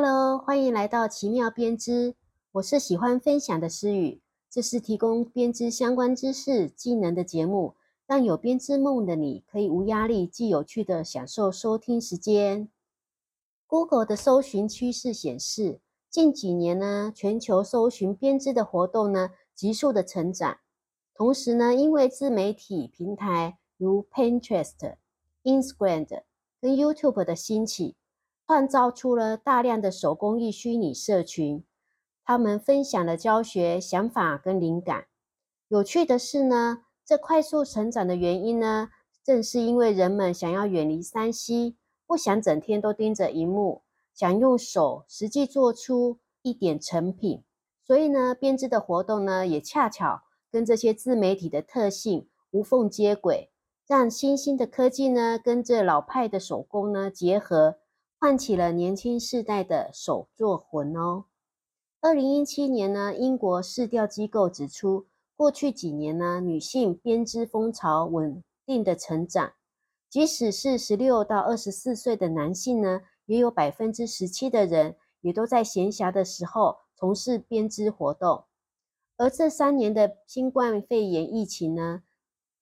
Hello，欢迎来到奇妙编织。我是喜欢分享的诗雨，这是提供编织相关知识、技能的节目，让有编织梦的你可以无压力、既有趣的享受收听时间。Google 的搜寻趋势显示，近几年呢，全球搜寻编织的活动呢急速的成长。同时呢，因为自媒体平台如 Pinterest、Instagram 跟 YouTube 的兴起。创造出了大量的手工艺虚拟社群，他们分享了教学想法跟灵感。有趣的是呢，这快速成长的原因呢，正是因为人们想要远离山西，不想整天都盯着荧幕，想用手实际做出一点成品。所以呢，编织的活动呢，也恰巧跟这些自媒体的特性无缝接轨，让新兴的科技呢，跟这老派的手工呢结合。唤起了年轻世代的手作魂哦。二零一七年呢，英国市调机构指出，过去几年呢，女性编织风潮稳定的成长，即使是十六到二十四岁的男性呢，也有百分之十七的人也都在闲暇的时候从事编织活动。而这三年的新冠肺炎疫情呢，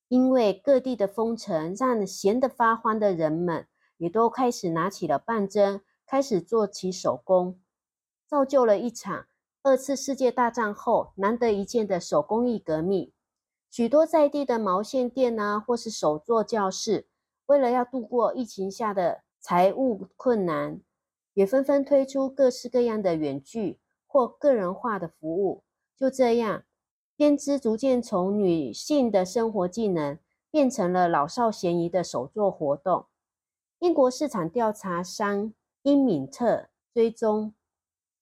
因为各地的封城，让闲得发慌的人们。也都开始拿起了棒针，开始做起手工，造就了一场二次世界大战后难得一见的手工艺革命。许多在地的毛线店啊，或是手作教室，为了要度过疫情下的财务困难，也纷纷推出各式各样的远距或个人化的服务。就这样，编织逐渐从女性的生活技能，变成了老少咸宜的手作活动。英国市场调查商英敏特追踪，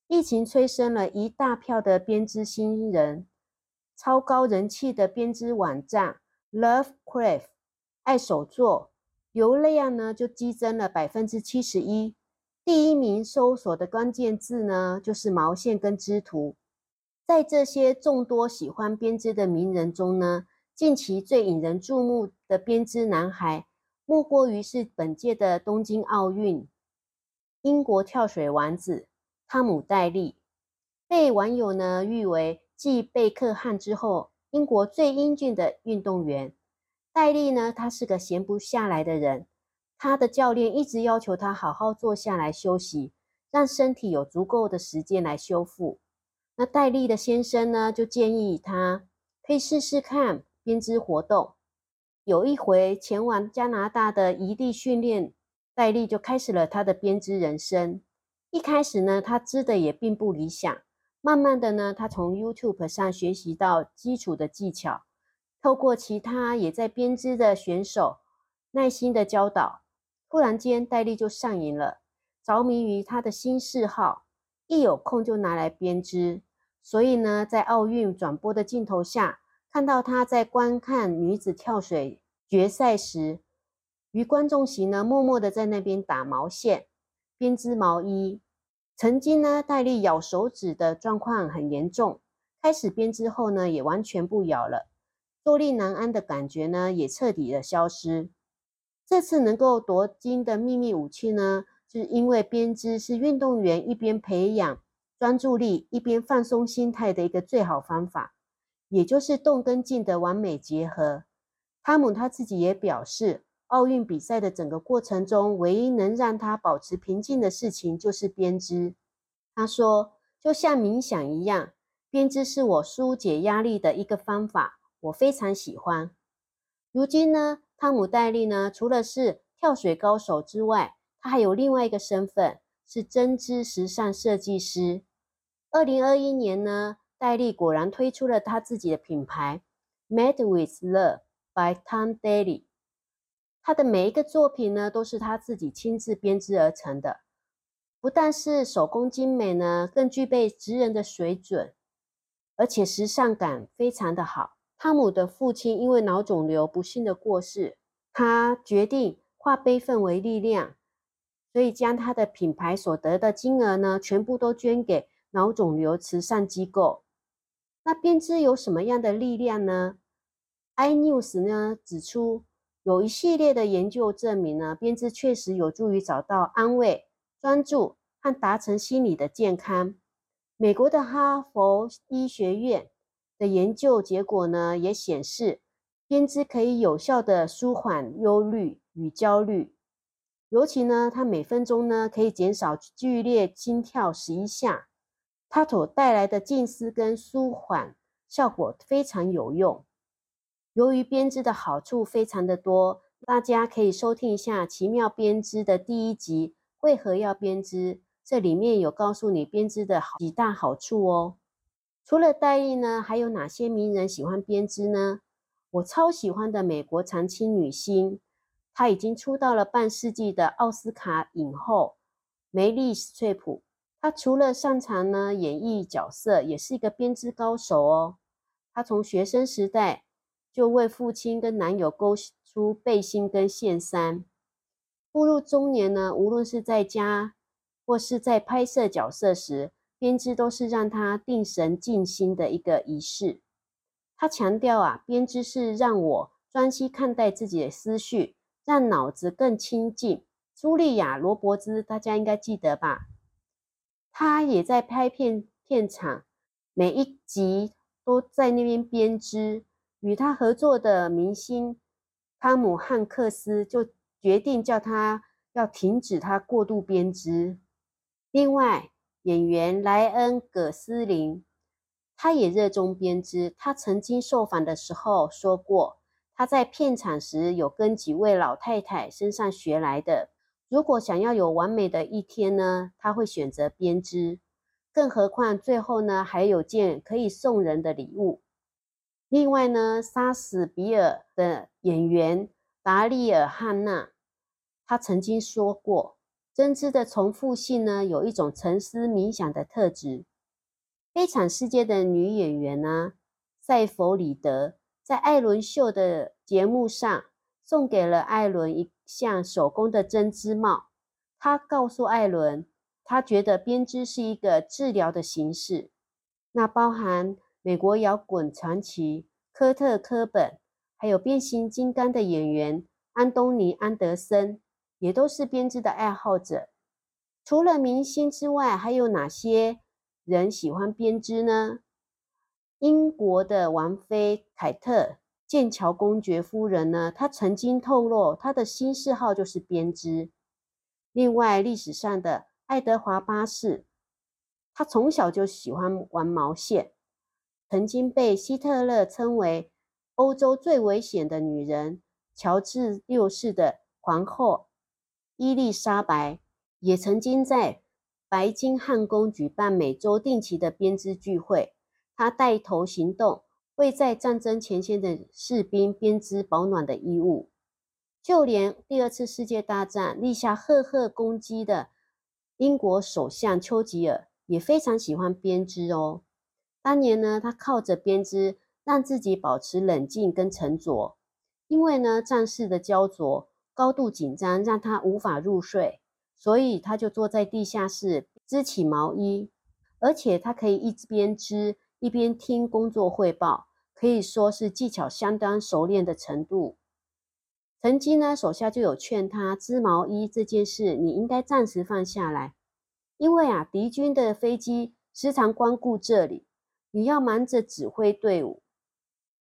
疫情催生了一大票的编织新人，超高人气的编织网站 Love Craft 爱手作流量呢就激增了百分之七十一。第一名搜索的关键字呢就是毛线跟织图。在这些众多喜欢编织的名人中呢，近期最引人注目的编织男孩。莫过于是本届的东京奥运英国跳水王子汤姆戴利，被网友呢誉为继贝克汉之后英国最英俊的运动员。戴利呢，他是个闲不下来的人，他的教练一直要求他好好坐下来休息，让身体有足够的时间来修复。那戴利的先生呢，就建议他可以试试看编织活动。有一回前往加拿大的异地训练，戴利就开始了他的编织人生。一开始呢，他织的也并不理想。慢慢的呢，他从 YouTube 上学习到基础的技巧，透过其他也在编织的选手耐心的教导，突然间戴利就上瘾了，着迷于他的新嗜好，一有空就拿来编织。所以呢，在奥运转播的镜头下。看到他在观看女子跳水决赛时，于观众席呢默默的在那边打毛线、编织毛衣。曾经呢，戴笠咬手指的状况很严重，开始编织后呢，也完全不咬了，坐立难安的感觉呢，也彻底的消失。这次能够夺金的秘密武器呢，是因为编织是运动员一边培养专注力，一边放松心态的一个最好方法。也就是动跟静的完美结合。汤姆他自己也表示，奥运比赛的整个过程中，唯一能让他保持平静的事情就是编织。他说，就像冥想一样，编织是我疏解压力的一个方法，我非常喜欢。如今呢，汤姆戴利呢，除了是跳水高手之外，他还有另外一个身份，是针织时尚设计师。二零二一年呢。戴利果然推出了他自己的品牌，Made with Love by Tom Daly。他的每一个作品呢，都是他自己亲自编织而成的，不但是手工精美呢，更具备职人的水准，而且时尚感非常的好。汤姆的父亲因为脑肿瘤不幸的过世，他决定化悲愤为力量，所以将他的品牌所得的金额呢，全部都捐给脑肿瘤慈善机构。那编织有什么样的力量呢？iNews 呢指出，有一系列的研究证明呢，编织确实有助于找到安慰、专注和达成心理的健康。美国的哈佛医学院的研究结果呢，也显示编织可以有效的舒缓忧虑与焦虑，尤其呢，它每分钟呢可以减少剧烈心跳十一下，它所带来的静思跟舒缓效果非常有用。由于编织的好处非常的多，大家可以收听一下《奇妙编织》的第一集，为何要编织？这里面有告诉你编织的几大好处哦。除了戴笠呢，还有哪些名人喜欢编织呢？我超喜欢的美国长青女星，她已经出道了半世纪的奥斯卡影后梅丽史翠普。她除了擅长呢演绎角色，也是一个编织高手哦。她从学生时代就为父亲跟男友勾出背心跟线衫，步入中年呢，无论是在家。或是在拍摄角色时，编织都是让他定神静心的一个仪式。他强调啊，编织是让我专心看待自己的思绪，让脑子更清静。茱莉亚·罗伯兹，大家应该记得吧？他也在拍片片场，每一集都在那边编织。与他合作的明星汤姆·汉克斯就决定叫他要停止他过度编织。另外，演员莱恩·葛斯林，他也热衷编织。他曾经受访的时候说过，他在片场时有跟几位老太太身上学来的。如果想要有完美的一天呢，他会选择编织。更何况最后呢，还有件可以送人的礼物。另外呢，杀死比尔的演员达利尔·汉娜，他曾经说过。针织的重复性呢，有一种沉思冥想的特质。悲惨世界的女演员呢，塞弗里德在艾伦秀的节目上送给了艾伦一像手工的针织帽。他告诉艾伦，他觉得编织是一个治疗的形式。那包含美国摇滚传奇科特·科本，还有变形金刚的演员安东尼·安德森。也都是编织的爱好者。除了明星之外，还有哪些人喜欢编织呢？英国的王妃凯特剑桥公爵夫人呢？她曾经透露，她的新嗜好就是编织。另外，历史上的爱德华八世，他从小就喜欢玩毛线，曾经被希特勒称为欧洲最危险的女人。乔治六世的皇后。伊丽莎白也曾经在白金汉宫举办每周定期的编织聚会，她带头行动，为在战争前线的士兵编织保暖的衣物。就连第二次世界大战立下赫赫功绩的英国首相丘吉尔也非常喜欢编织哦。当年呢，他靠着编织让自己保持冷静跟沉着，因为呢，战事的焦灼。高度紧张让他无法入睡，所以他就坐在地下室织起毛衣，而且他可以一边织一边听工作汇报，可以说是技巧相当熟练的程度。曾经呢，手下就有劝他织毛衣这件事，你应该暂时放下来，因为啊，敌军的飞机时常光顾这里，你要忙着指挥队伍。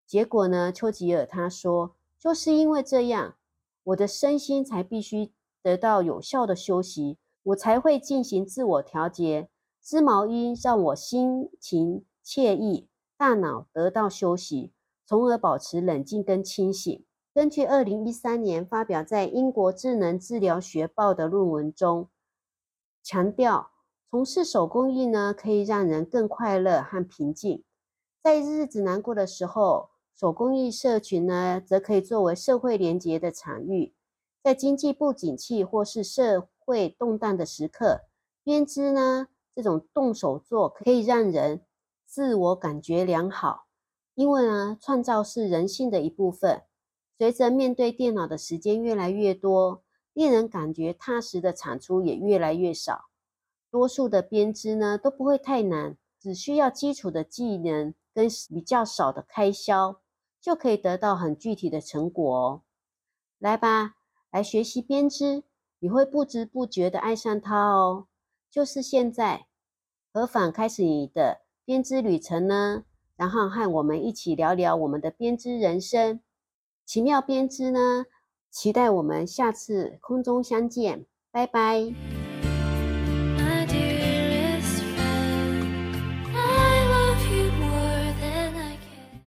结果呢，丘吉尔他说，就是因为这样。我的身心才必须得到有效的休息，我才会进行自我调节。织毛衣让我心情惬意，大脑得到休息，从而保持冷静跟清醒。根据二零一三年发表在英国智能治疗学报的论文中，强调从事手工艺呢，可以让人更快乐和平静。在日子难过的时候。手工艺社群呢，则可以作为社会连结的场域。在经济不景气或是社会动荡的时刻，编织呢这种动手做可以让人自我感觉良好，因为呢创造是人性的一部分。随着面对电脑的时间越来越多，令人感觉踏实的产出也越来越少。多数的编织呢都不会太难，只需要基础的技能跟比较少的开销。就可以得到很具体的成果哦。来吧，来学习编织，你会不知不觉的爱上它哦。就是现在，何妨开始你的编织旅程呢？然后和我们一起聊聊我们的编织人生。奇妙编织呢，期待我们下次空中相见，拜拜。